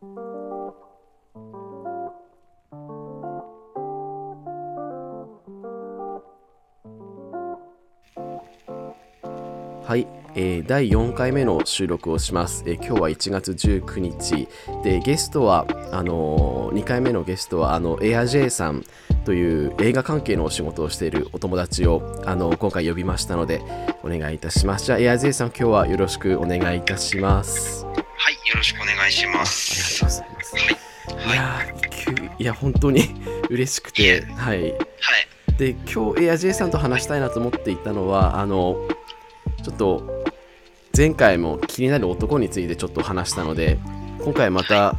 はい、えー、第4回目の収録をします。えー、今日は1月19日でゲストはあのー、2回目のゲストはあのエア J さんという映画関係のお仕事をしているお友達をあの今回呼びましたのでお願いいたします。じゃあエア J さん今日はよろしくお願いいたします。願いします。ありがとうございます。はい、いやいや本当に 嬉しくて、はい。はい。で今日エア J さんと話したいなと思っていたのはあのちょっと前回も気になる男についてちょっと話したので今回また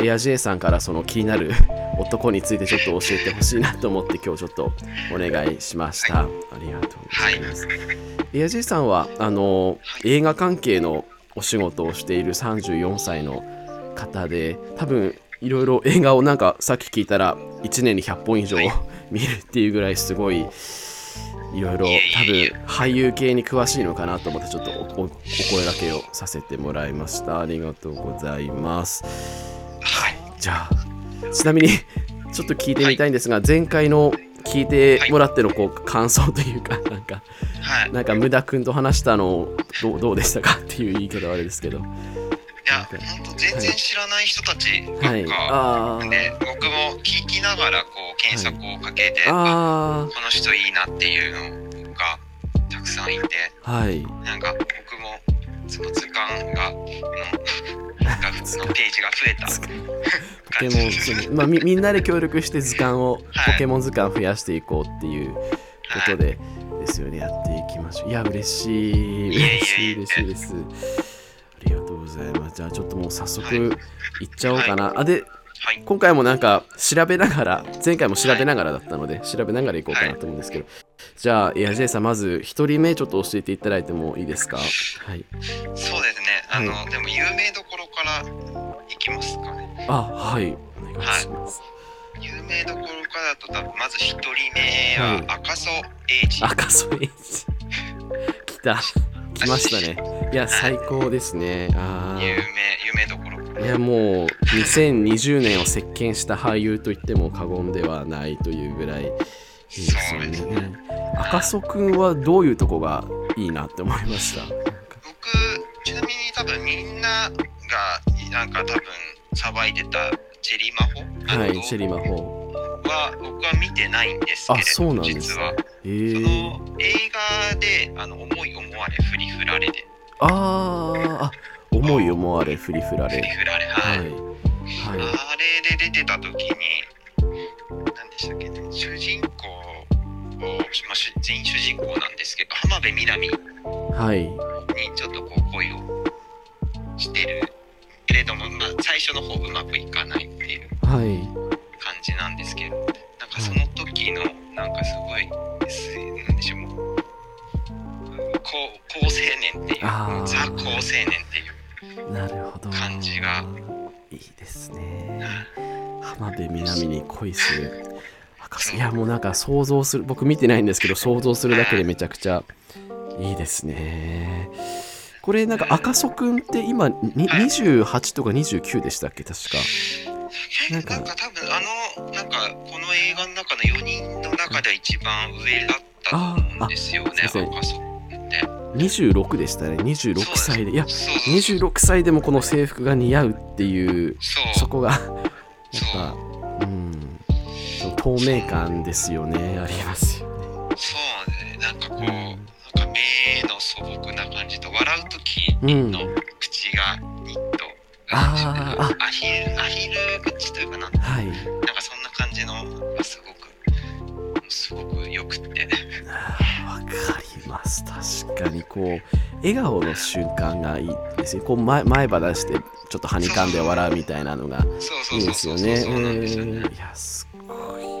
エア J さんからその気になる 男についてちょっと教えてほしいなと思って今日ちょっとお願いしました、ありがとうございます、エア J さんはあの映画関係のお仕事をしている34歳の方で多分いろいろ映画をなんかさっき聞いたら1年に100本以上見るっていうぐらいすごいいろいろ多分俳優系に詳しいのかなと思ってちょっとお声がけをさせてもらいました。ありがとうございます。はい。じゃあちなみにちょっと聞いてみたいんですが、はい、前回の聞いてもらってのこう感想というかなんか、はい、なんか無駄くんと話したのどうどうでしたかっていう言い方はあれですけど。いや、本当全然知らない人たちばっか、はい、で、僕も聞きながらこう検索をかけて、はい、この人いいなっていうのがたくさんいて、はい、なんか僕もその図鑑がのなんかのページが増えた。ポケモンまあみ、みんなで協力して図鑑を、ポケモン図鑑増やしていこうっていうことで、ですよね。やっていきましょう。いや嬉しい。嬉しい嬉しいです。ございます。じゃあちょっともう早速い。っちゃおうかな。はい、あで、はい、今回もなんか調べながら、前回も調べながらだったので、調べながらいこうかなと思うんですけど、じゃあ、エアジェイさん、まず1人目ちょっと教えていただいてもいいですか？はい。そうですね。あの、でも有名どからいきますかね。あ、はい。お願いします。有名どころからだと、まず1人目は赤楚衛二。赤楚衛二。来た。来ましたね。いや、最高ですね。あ有名、有名どころ。いや、もう、2020年を席巻した俳優と言っても過言ではないというぐらいいいですよね。赤楚くんはどういうとこがいいなって思いました？僕、ちなみに多分みんなが、なんか多分、さばいてたチェリーマホはい、チェリーマホ。は僕は見てないんですけれどそうなんです実は、えー、その映画であの思い思われ振り振られでああ思い思われ振り振られ。振り振られはい、はい、あれで出てた時に何でしたっけね？主人公を、まあ、全員主人公なんですけど浜辺美波にちょっとこう恋をしてるけれども、まあ、最初の方うまくいかないっていう。はい。感じなんですけどなんかその時のなんかすごいなんでしょう高高青年っていうザ高青年っていうなるほど。感じが。いいですね。浜辺美波に恋する。いやもうなんか想像する僕見てないんですけど想像するだけでめちゃくちゃいいですねこれなんか赤楚くんって今28とか29でしたっけ？確か。なんか多分あのなんかこの映画の中の4人の中で一番上だったと思うんですよね赤楚って。26でしたね。26歳で。いや26歳でもこの制服が似合うっていうそこがやっぱうん。透明感ですよね。ありますよね。そうね。なんかこう、目の素朴な感じと笑う時の口がニッとああアヒルアヒル口というかな,、はい、なんかそんな感じのがすごくすごくよくて。わかります。確かにこう笑顔の瞬間がいいですねこう前前歯出してちょっとはにかんで笑うみたいなのがいいですよね。いやすごい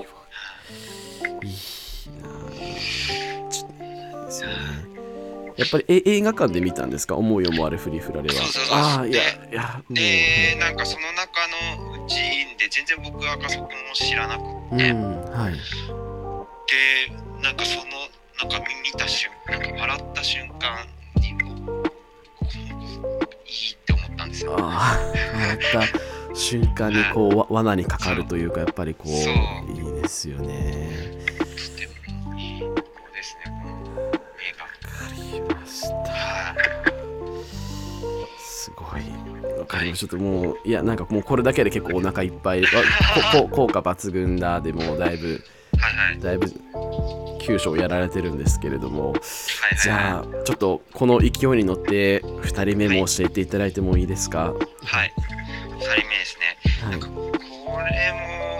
やっぱりえ映画館で見たんですか？思い思われフリフラレは。そうそうそうああ、いや、いや、で、なんかその中のうちで全然僕は赤楚君を知らなくて、うん、はい。で、なんかその、なんか見た瞬間、なんか笑った瞬間にも、いいって思ったんですよ。ああ、笑った。瞬間にこう、罠にかかるというかやっぱりこういいですよね。かりました。ちょっともういやなんかもうこれだけで結構お腹いっぱい。効果抜群だでもだいぶ、はいはい、だいぶ9章やられてるんですけれども、はいはい、じゃあちょっとこの勢いに乗って2人目も教えていただいてもいいですか？はい、2人目ですね、はい、なんかこれ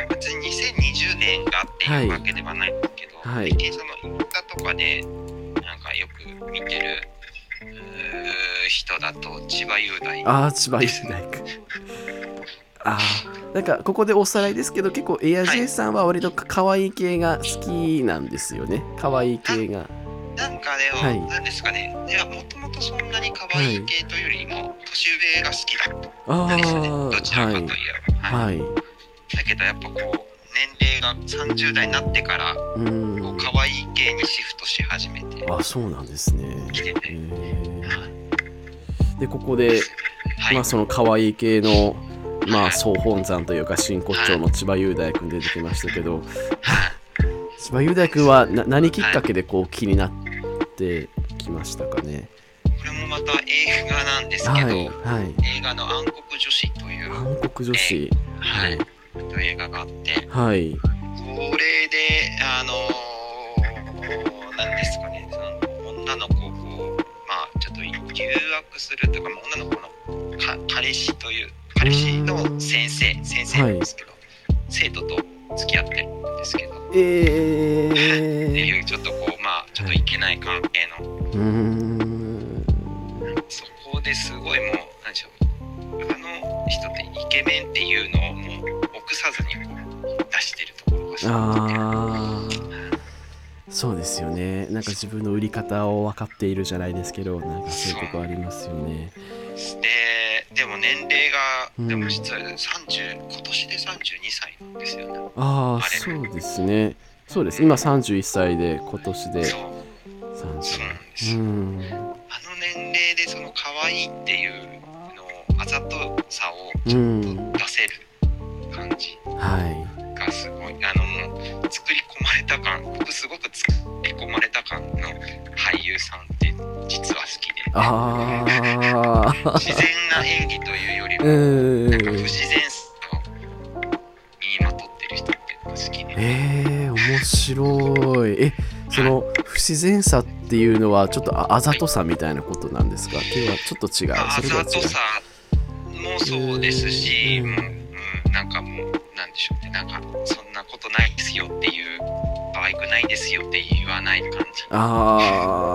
も別に2020年がっていうわけではないんですけど、はい、最近そのインスタとかでなんかよく見てる人だと千葉雄大。ああ千葉雄大か。あなんかここでおさらいですけど結構エアジェさんは割と可愛い系が好きなんですよね。可愛い系が。なんかでも、はい、なんですかね。いやもともとそんなに可愛い系というよりも年上が好きだった。んですね、どちらかといえば。はい、はい、だけどやっぱこう年齢が30代になってからうん。こう可愛い系にシフトし始めて。あそうなんですね。来てて、でここで、はい、まあその可愛い系のまあ総本山というか真骨頂の千葉雄大君出てきましたけど千葉雄大君はな何きっかけでこう気になってきましたかね？これもまた映画なんですけど、はい。はい、映画の「暗黒女子」という暗黒女子、はい、という映画があって、はい、これであのあちょっと誘惑するとか女の子の彼氏という彼氏の先生先生なんですけど、はい、生徒と付き合ってるんですけど。えー、っていうちょっとこうまあちょっといけない関係の、そこですごいもう何でしょう。あの人ってイケメンっていうのをもう臆さずに出してるところがすごくて。そうですよね。なんか自分の売り方を分かっているじゃないですけどなんかそういうとこありますよね。ででも年齢が、うん、でも実は30今年で32歳なんですよね。ああそうですね。そうです。今31歳で今年で30そうなんですよ、うん、あの年齢でその可愛いっていうのあざとさをちょっと出せる感じ、がすごい。あのもうあ自然な演技というよりもなんか不自然さを身にまとってる人って好きでえー、面白い。えその不自然さっていうのはちょっとあざとさみたいなことなんですか、はい、っていう。のはちょっと違う。あざとさもそうですし、うん、なんかもうなんでしょうね。なんかそんなことないですよっていう可愛くないですよって言わない感じ。ああ、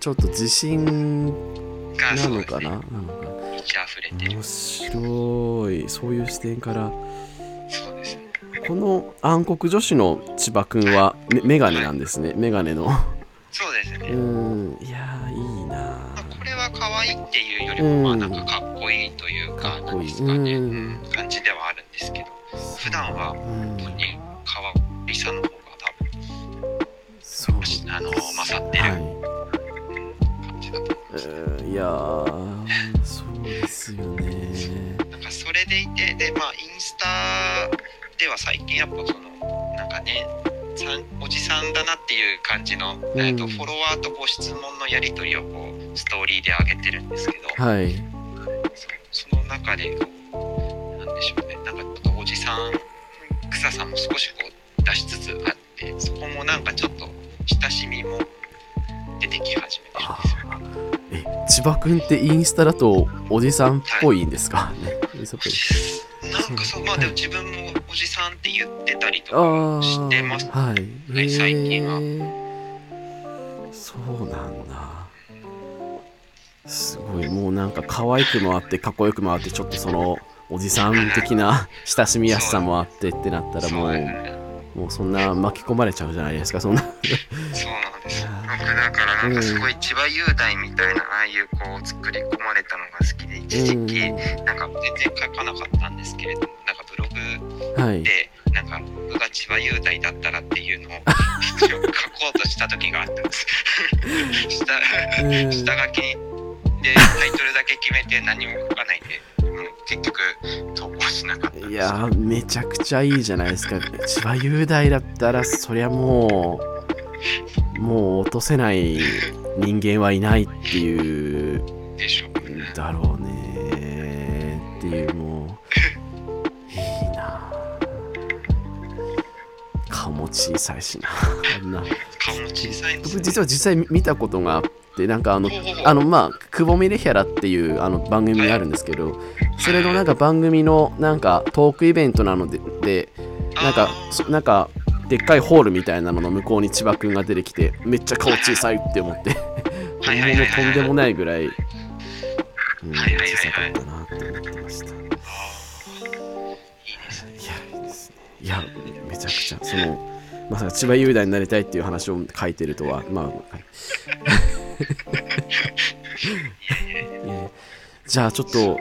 ちょっと自信なのかな、ね、満ち溢れて面白い。そういう視点から。そうですね。この暗黒女子の千葉くんはメメガネなんですね、メガネの。そうですね。うん。いやいいなこれは可愛いっていうよりも、まあなんかかっこいいというか、かっこいい、かね、うん、感じではあるんですけど普段は最近やっぱそのなんかねおじさんだなっていう感じの、うん、えーと、フォロワーとこう質問のやり取りをこうストーリーで上げてるんですけど、はい、そその中でなんでしょうね。なんかちょっとおじさん臭さも少しこう出しつつあってそこもなんかちょっと親しみも出てき始めてるんですよ。ね。え千葉君ってインスタだとおじさんっぽいんですか、はい、ね。なんかそうまあでも自分もおじさんって言ってたりとかしてます、はい、はい、最近は。そうなんだ。すごい。もうなんか可愛くもあってかっこよくもあってちょっとそのおじさん的な 親しみやすさもあってってなったらもうもうそんな巻き込まれちゃうじゃないですかそんな。そうなんです僕だからなんかすごい千葉雄大みたいなああいうこう作り込まれたのが好きで一時期なんか全然書かなかったんですけれどもなんかブログでなんか僕が千葉雄大だったらっていうのを書こうとした時があったんです。下下書きでタイトルだけ決めて何も書かないで、うん、結局投稿しなかったいやめちゃくちゃいいじゃないですか。千葉雄大だったらそりゃもうもう落とせない人間はいないっていうでしょう、ね、だろうね。っていうもういいな。顔も小さいしな。あんな顔も小さいね、僕実は実際見たことがあってなんかあのあのまあくぼみレヒャラっていうあの番組があるんですけど、それのなんか番組のなんかトークイベントなのででなんかなんかでっかいホールみたいなのの向こうに千葉くんが出てきてめっちゃ顔小さいって思って。とんでもないぐらい、うん、小さかったなって思ってました。いやめちゃくちゃ。そのまさか千葉雄大になりたいっていう話を書いてるとはまあ、はい じゃあちょっと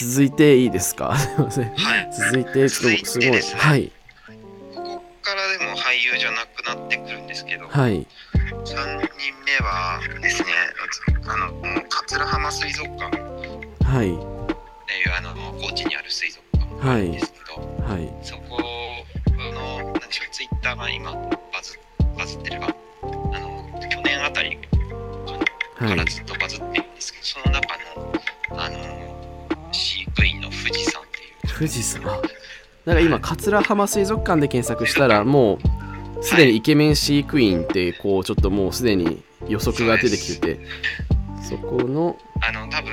続いていいですか、すいません、はい、続いてちょっとすごい、ね、はい俳優じゃなくなってくるんですけど、はい、3人目はですねあの桂浜水族館。はい。っていうあの高知にある水族館なんですけど、はい、そこの何でしょうツイッターが今バズバズってるか。あの去年あたりからずっとバズってるんですけど、その中のあの飼育員の富士山っていう。富士山なんか今桂浜水族館で検索したらもうすでにイケメン飼育員ってこうちょっともうすでに予測が出てきててそこのあの多分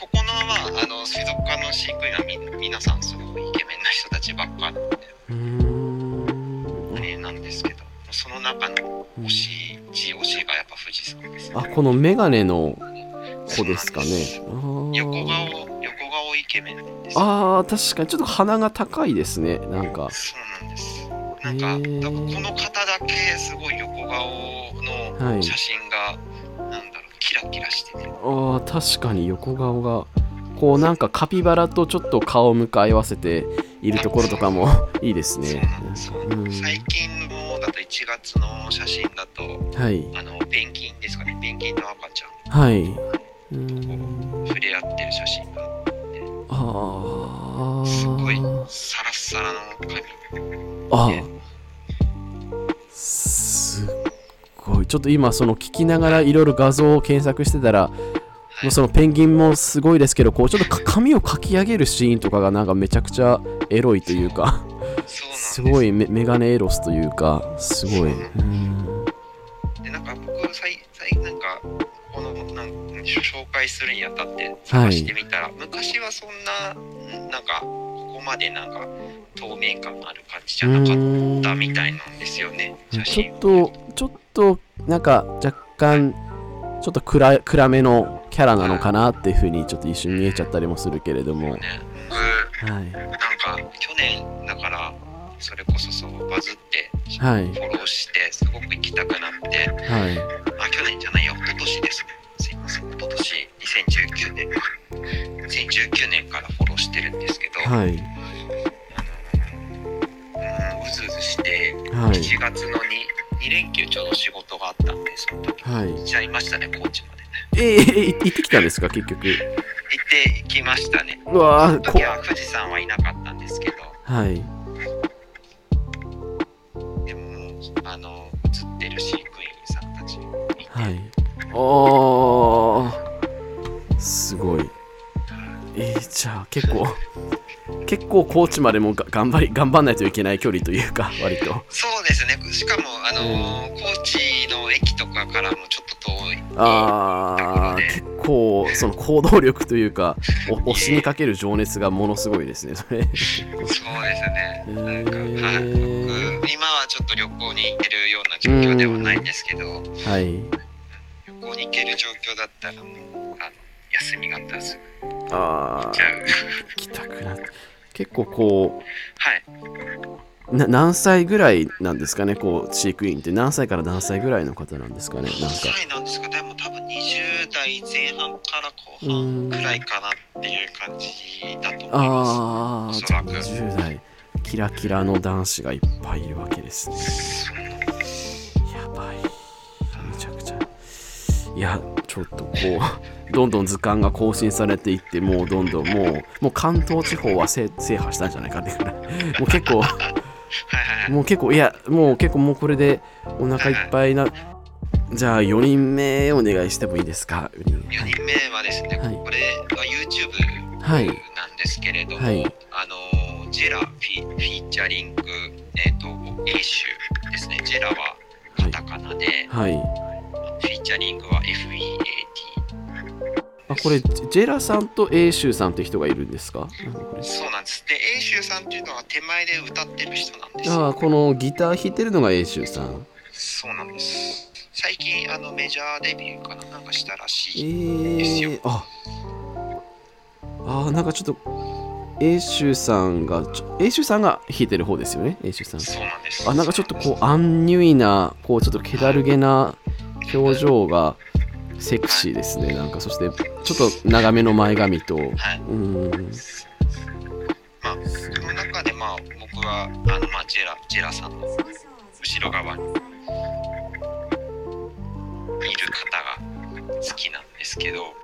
ここのまああの水族館の飼育員はみ皆さんすごくイケメンな人たちばっかなんでうん。ねなんですけどその中の推し、G 推しがやっぱ富士山です、ね、あこのメガネの子ですかね。横顔イケメンです。ああ確かにちょっと鼻が高いですねなんか。そうなんですなんかかこの方だけすごい横顔の写真が、はい、なんだろうキラキラしてて。ああ確かに横顔がこうなんかカピバラとちょっと顔を向かい合わせているところとかもいいですね。うん、最近のだと1月の写真だと、はい、あのペンギンですかね。ペンギンの赤ちゃん、はい、触れ合ってる写真がああすごいサラッサラの髪あすちょっと今その聞きながらいろいろ画像を検索してたら、もうそのペンギンもすごいですけどこうちょっと髪をかき上げるシーンとかがなんかめちゃくちゃエロいというかす。ごいメガネエロスというかすごい。うんでなんか僕最最なんかこのなん紹介するにあたって探してみたら、はい、昔はそんななんかここまでなんか透明感のある感じじゃなかったみたいなんですよねちょっとちょっとなんか若干ちょっと暗暗めのキャラなのかなっていうふうにちょっと一瞬見えちゃったりもするけれども、ね、僕、はい、なんか去年だからそれこそそうバズってフォローしてすごく行きたくなって、はい、あ去年じゃないよ一昨年ですねすいません。一昨年2019年。2019年からフォローしてるんですけど、はい、あのうんうずうずして、はい、7月の 2, 2連休ちょうど仕事があったんでその時。行っちゃいましたね高知までね。えー、行ってきたんですか結局。行ってきましたね。うわその時は富士山はいなかったんですけど。はい。あの映ってる飼育員さんたちはい。おー。すごいえー、じゃあ結構結構高知までもが頑張り頑張んないといけない距離というか割と。そうですね。しかもあのー、高知の駅とかからもちょっと遠いああ結構その行動力というか 押しにかける情熱がものすごいですねそれ。そうですね、えー、なんか、はい、僕今はちょっと旅行に行けるような状況ではないんですけど、はい、旅行に行ける状況だったらもうあの休みがあったらすぐああ行きたくなって結構こうはい。な何歳ぐらいなんですかね？こう飼育員って。何歳から何歳ぐらいの方なんですかね？なん歳なんですか？でも多分20代前半から後半ぐらいかなっていう感じだと思います。ああ20代。キラキラの男子がいっぱいいるわけですね。やばいいやちちょっとこう どんどん図鑑が更新されていってもうどんどんもうもう関東地方は制覇したんじゃないかっていうぐらいもう結構もう結構いやもう結構もうこれでお腹いっぱいなじゃあ4人目お願いしてもいいですか？4人目はですね、はい、これは YouTube なんですけれども、はい、あのジェラフィフィーチャリング、えーと、と A 州ですね。ジェラはカタカナで、はい、フィーチャリングは FEAT あこれジェラさんと A 州さんって人がいるんですか？そうなんです。で A 州さんっていうのは手前で歌ってる人なんです。ああこのギター弾いてるのが A 州さん。そうなんです。最近あのメジャーデビューかななんかしたらしいですよ、えー、あ。あなんかちょっと A 州さんが A 州さんが弾いてる方ですよね A 州さん。そうなんです。あなんかちょっとこうアンニュイなこうちょっと気だるげな表情がセクシーですね、はい、なんかそしてちょっと長めの前髪と、はい、うん。まあその中でまあ僕はあのまあジェラジェラさんの後ろ側にいる方が好きなんですけど。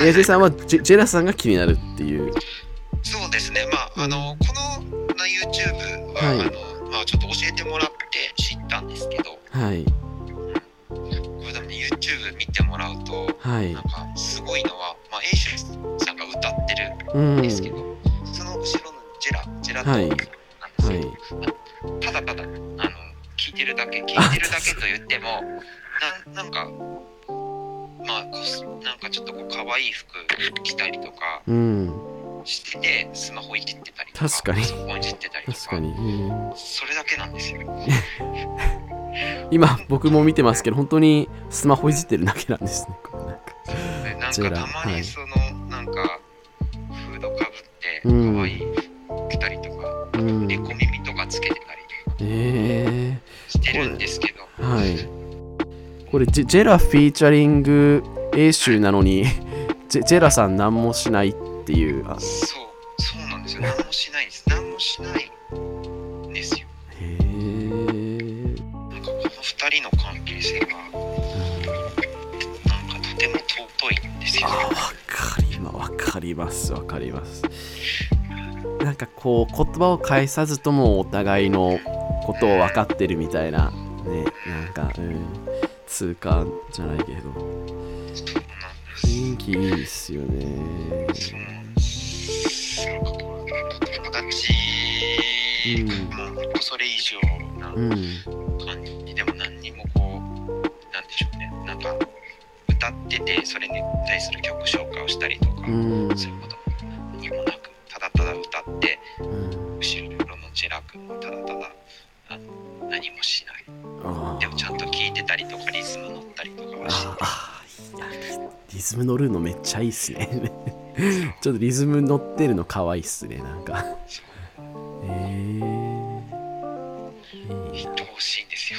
エジさんはジェジェラさんが気になるっていう。そうですね。まああのこの YouTube は、はい、あのまあ、ちょっと教えてもらっはい、なんかすごいのは、まあ、エイシュさんが歌ってるん。ですけど、うん、その後ろのジェラジェラトークなんですよ、はい、ただただあの聞いてるだけ 聞いてるだけと言ってもななんかまあなんかちょっとこう可愛い服着たりとかしてて、スマホいじってたりとか確かに。パソコンいじってたりとか確かに、それだけなんですよ。今僕も見てますけど本当にスマホいじってるだけなんですねなんかたまにその、はい、なんかフードかぶって可愛い服着たりとか、うん、猫耳とかつけてたりとかしてるんですけど、えー、はい。これジェラフィーチャリング A 集なのに ジェジェラさん何もしないっていう。そうそうなんですよ。何もしないです。何もしないります。わかります。なんかこう言葉を返さずともお互いのことを分かってるみたいな。ねなんかうん。通過じゃないけど。雰囲気いいっすよね。友達、うん、もうそれ以上な感じでも何にもこうなんでしょうね。なんか歌っててそれに対する曲紹介をしたりとか、うん、そういうこと何もなくただただ歌って、うん、後ろのジェラ君もただただあ何もしない。でもちゃんと聞いてたりとかリズム乗ったりとかはしてあリズム乗るのめっちゃいいっすね。ちょっとリズム乗ってるのかわいいっすねなんか。えー、えー、ほしいんですよ。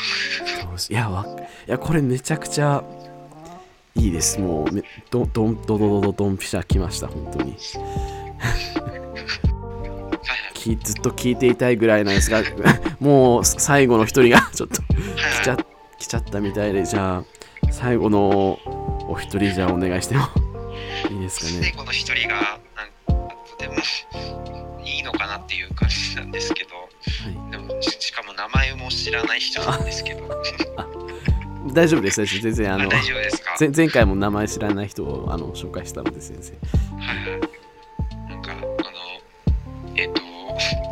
いやわいやこれめちゃくちゃいいです。もうどどんどどどどどんぴしゃきました本当に。ずっと聞いていたいぐらいなんですが もう最後の一人が ちょっと来ちゃ来ちゃったみたいでじゃあ最後のお一人じゃあお願いしても いいですかね。最後の一人がなんかとてもいいのかなっていう感じなんですけど、はい、でもしかも名前も知らない人なんですけど大丈夫です全然あの大丈夫ですか？前回も名前知らない人をあの紹介したので先生。はいはい。なんかあのえっ、ー、と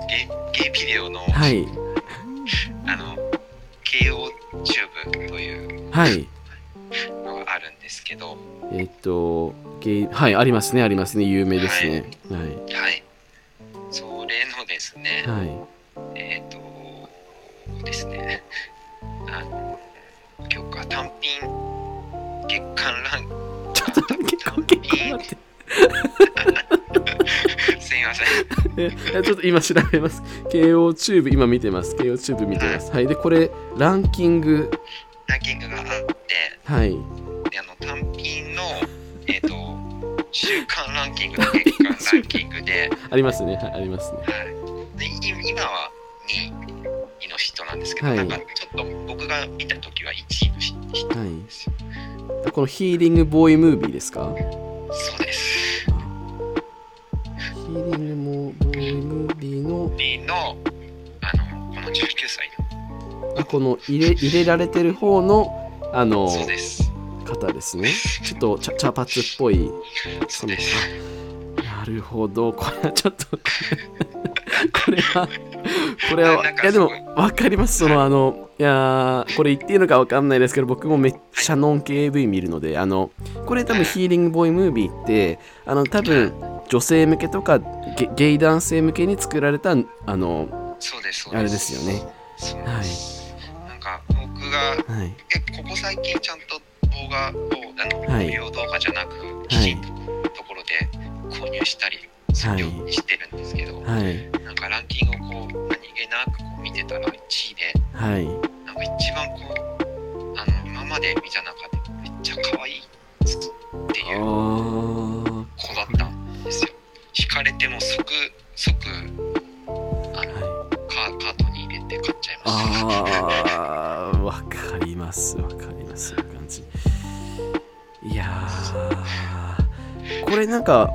ゲゲイビデオの、はい、あの慶応チューブというはい。のがあるんですけど。えっ、とゲイはいありますねありますね。有名ですね。はい、ちょっと今調べます。慶応チューブ、今見てます。慶応チューブ見てます。はい。で、これ、ランキング。ランキングがあって、はい。で、あの、単品の、えっ、ー、と、週間ランキングと月間ランキングで。ありますね。はい、ありますね。はい。で、今は2位の人なんですけど、はい、なんかちょっと僕が見た時は1位の人なんですよ。はいこのヒーリングボーイムービーですか？そうですヒーリングボーイムービーののあのこの19歳の。この入れ入れられてる方のあのそうです。方ですね。ちょっと茶茶髪っぽい。そうです。なるほど。これはちょっとこれはこれは、いやでも分かります。そのあのいやこれ言っていいのか分かんないですけど僕もめっちゃノン系 AV 見るのであのこれ多分ヒーリングボーイムービーってあの多分女性向けとかゲゲイ男性向けに作られたあのそうですあれですよね。そうなんです、なんか僕がはい。えここ最近ちゃんと動画をあの、はい。無料動画じゃなくきちんとところで購入したりするようにしてるんですけど、はい。なんかランキングをこう何気なくこう見てたら1位ではい。なんか一番こうあの今まで見た中惹かれても即即あのはい。カカートに入れて買っちゃいました。あーわかりますわかりますそういう感じ。いやー。これなんか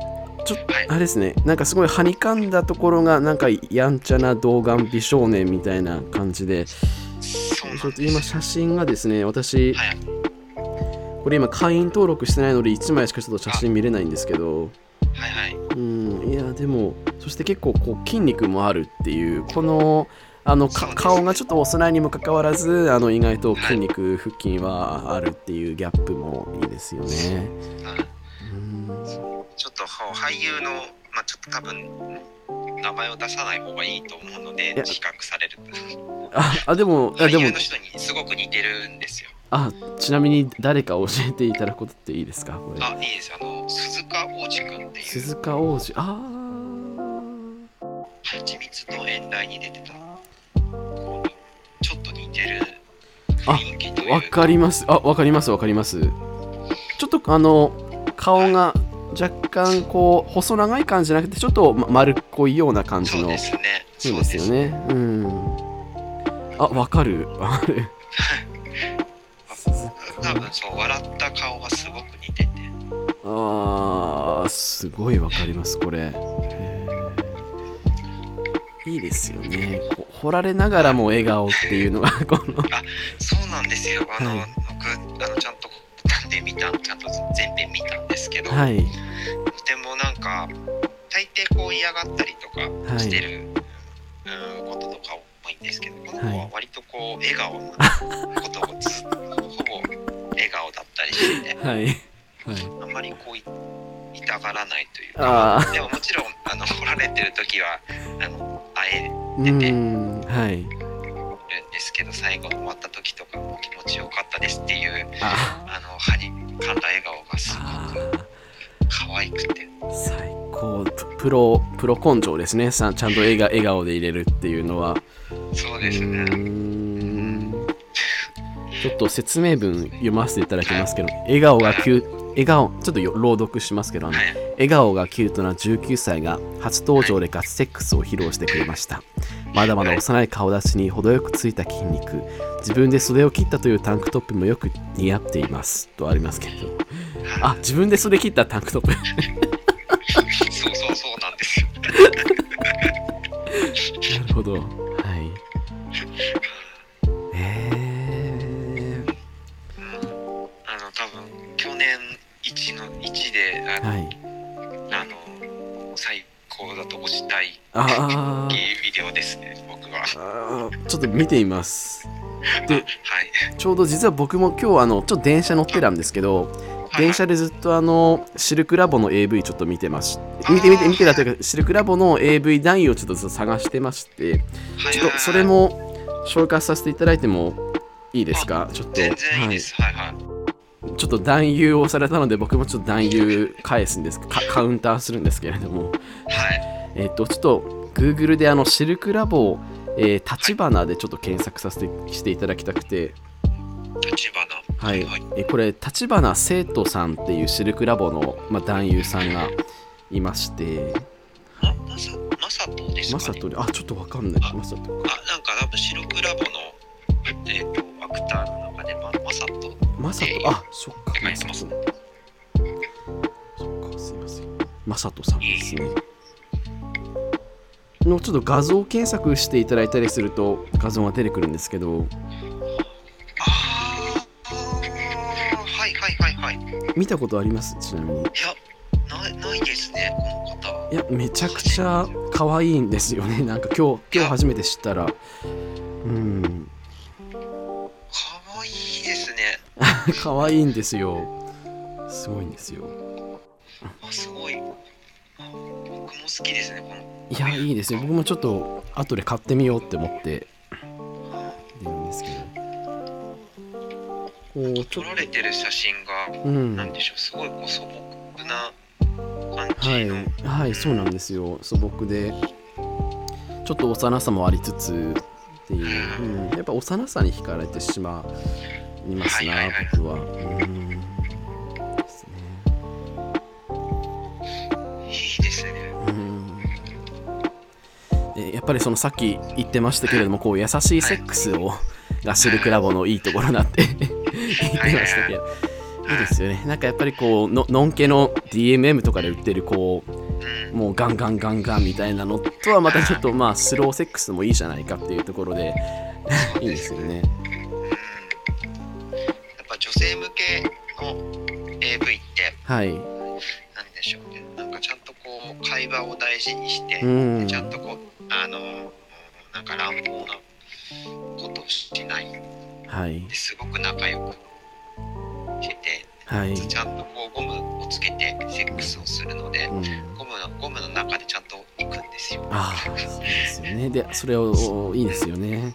ちょっとはい。あれですね。なんかすごいはにかんだところがなんかやんちゃな童顔美少年みたいな感じで。ちょっと。今写真がですね私はい。これ今会員登録してないので1枚しかちょっと写真見れないんですけどでもそして結構こう筋肉もあるっていうこのあの顔がちょっと幼いにもかかわらずあの意外と筋肉腹筋はあるっていうギャップもいいですよね。ちょっとは俳優のまあちょっと多分名前を出さない方がいいと思うので比較される。ああでもあでも。俳優の人にすごく似てるんですよ。あちなみに誰か教えていただくことっていいですか？これ。あいいです。あの鈴鹿央士くんっていう。鈴鹿王子あ蜂蜜と遠来に出てた。ちょっと似てる。あ雰囲気というあわかります。あわかりますわかります。ちょっとあの顔が若干こう細長い感じじゃなくてちょっとま丸っこいような感じの。そうですね。そうですよね。うん。あわかる。わかる鈴多分そう笑った顔がすごく似てて。あーすごいわかりますこれいいですよね。こう掘られながらも笑顔っていうのが この。そうなんですよ。あの、はい。僕あのちゃんとなんで見たちゃんと全編見たんですけど、はい。とてもなんか大抵こう嫌がったりとかしてる、うんこととか多いんですけどこの子は割とこう笑顔なことをずっとほぼ笑顔だったりしてて はい。はい。あんまりこうい痛がらないというか。あでももちろんあの掘られてる時はあの会えーうーんはい。るんですけど最後終わった時とかも気持ちよかったですっていうああの歯にかんだ笑顔がすあごくー可愛くて。最高。ププロプロ根性ですね。さちゃんと笑顔笑顔で入れるっていうのは。そうですね。ちょっと説明文読ませていただきますけど笑顔が笑顔ちょっとよ朗読しますけどあのはい。笑顔がキュートな19歳が初登場でガチセックスを披露してくれました。まだまだ幼い顔立ちに程よくついた筋肉。自分で袖を切ったというタンクトップもよく似合っています。とありますけど。あ自分で袖切ったタンクトップ。そうそうそうなんですよ。なるほど。あー。ビデオですね僕は。ちょっと見てみます。ではい。ちょうど実は僕も今日あのちょっと電車乗ってたんですけど、電車でずっとあのシルクラボの AV ちょっと見てまし見て見て見てたというかシルクラボの AV 男優をちょっと探してまして、はいちょっとそれも紹介させていただいてもいいですか？ちょっと全然いいです。はい。はいはい。ちょっと男優をされたので僕もちょっと男優返すんです。かカウンターするんですけれども。はいえっ、と、ちょっと Google であのシルクラボ、えー、立花でちょっと検索させてしていただきたくて、立花はいはいえこれ、立花生徒さんっていうシルクラボの、まあ、男優さんがいまして、ままさまさとですか、ね、まさとり、あ、ちょっとわかんない。まさと。あなんか多分白クラボのえっ、とアクターの中でままさとまさと、あ、そっか、まさと。そっか、すいません。まさとさんですね。のちょっと画像検索していただいたりすると画像が出てくるんですけど。ああはいはいはいはい。見たことあります？ちなみに。いやないないですねこの方。いやめちゃくちゃ可愛いんですよね。なんか今日今日初めて知ったら。うん。可愛いですね。可愛いんですよ。すごいんですよ。あすごい。僕も好きですねこのいやいいですよ。僕もちょっと後で買ってみようって思ってるんですけど。こう撮られてる写真が、うん、なんでしょう。すごいこう素朴な感じの。はい、はい、そうなんですよ。素朴で。ちょっと幼さもありつつっていう、うん、やっぱ幼さに惹かれてしまいますな、僕は。うんぱりそのさっき言ってましたけれどもこう優しいセックスをがシルクラボのいいところなって言ってましたけど。い。いですよね。なんかやっぱりこうののんけの DMM とかで売ってるこうもうガンガンガンガンみたいなのとはまたちょっとまあスローセックスもいいじゃないかっていうところでいいですよね。やっぱ女性向けの AV ってはい。なんでしょうね。なんかちゃんとこう会話を大事にして、うん、ちゃんとあのなんか乱暴なことをしない、はい、すごく仲良くしてて、はい、ちゃんとこうゴムをつけてセックスをするので、うん、ゴムのゴムの中でちゃんと行くんですよ。ああそうですよね。でそれをいいですよね。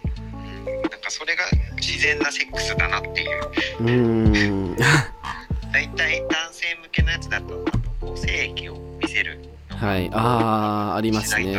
なんかそれが自然なセックスだなっていう。うん。大体男性向けのやつだとこう精液を見せるはい、ああ、ありますね。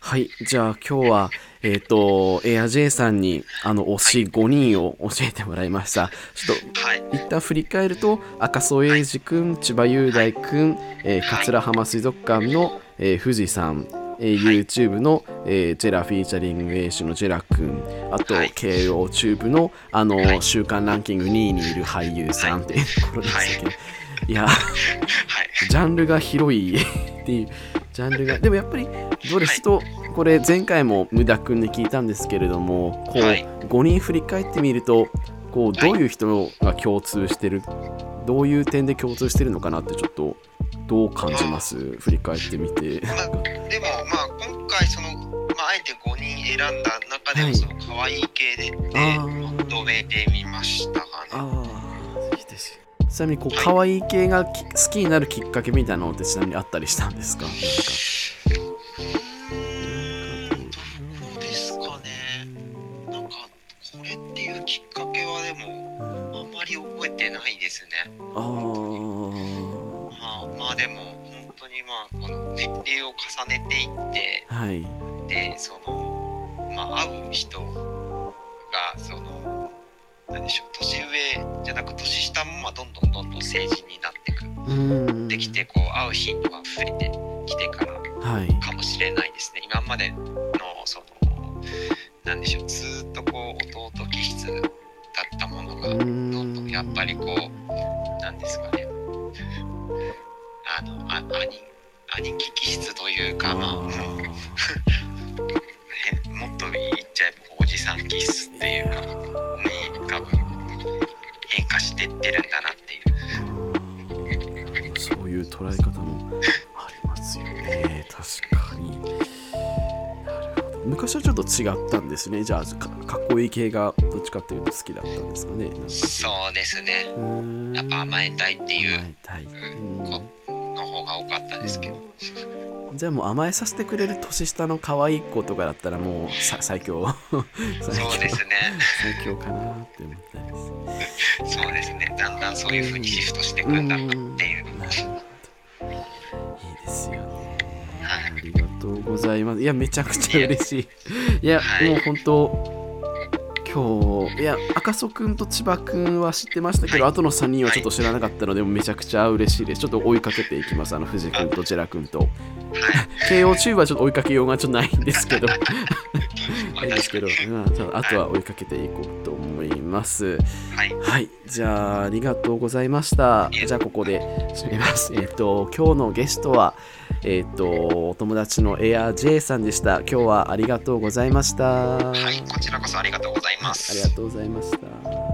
はい、じゃあ今日は、えっ、ー、と、エア J さんに、あの、推し5人を教えてもらいました。ちょっと、はい、一旦振り返ると、赤楚衛二君、千葉雄大君、えー、桂浜水族館の、えー、富士山、えー、YouTube の、えー、ジェラ featuring エイシのジェラ君。あと、はい、KO チューブのあの、はい、週間ランキング2位にいる俳優さんっていうところですけど、はい、いや、ジャンルが広いっていうジャンルがでもやっぱりどうですと、これ前回も無駄君に聞いたんですけれどもこう、5人振り返ってみるとこうどういう人が共通してる、どういう点で共通してるのかなってちょっとどう感じます？振り返ってみて。まあ、でも、まあ、今回その、まあ、あえて5人選んだ中でもその可愛い系で、ね、まとめてみましたかね。ちなみにこう可愛い系が好きになるきっかけみたいなのってちなみにあったりしたんですか？なんか。どうですかね。なんかこれっていうきっかけはでもあん。まり覚えてないですね。ああでも本当にまあこの年齢を重ねていって、はい、でそのまあ会う人がその何でしょう年上じゃなく年下もまあどんどんどんどん成人になってくできてこう会う頻度が増えてきてからかもしれないですね、はい、今までのその何でしょうずっとこう弟気質だったものがどんどんやっぱりこうなんですかねあのあ兄兄貴気質というかまあ もっと言っちゃえばおじさん気質っていうかに多分変化してってるんだなっていう。そういう捉え方もありますよね。確かに。昔はちょっと違ったんですね。じゃあかかっこいい系がどっちかっていうと好きだったんですかね。そうですね。やっぱ甘えたいっていう。甘えたい、うんが多かったですけど。じゃあもう甘えさせてくれる年下の可愛い子とかだったらもう最強 最強。そうですね。最強かなって思ったりですそうですね。だんだんそういうふうにシフトしていくんだっていういいですよね、はい、ありがとうございます。いやめちゃくちゃ嬉しい。いや、はい、もう本当今日いや赤楚君と千葉君は知ってましたけど、はい、後の3人はちょっと知らなかったので、はい、めちゃくちゃ嬉しいです。ちょっと追いかけていきます。あの藤君とジェラ君と。慶応中はちょっと追いかけようがちょっとないんですけど。ないですけど、まあ、あとは追いかけていこうと思います。はい。はい、じゃあ、ありがとうございました。じゃあ、ここで締めます。えっ、ー、と、今日のゲストは、えっ、ー、と、お友達のエア J さんでした。今日はありがとうございました。はい、こちらこそありがとうございます。ありがとうございました。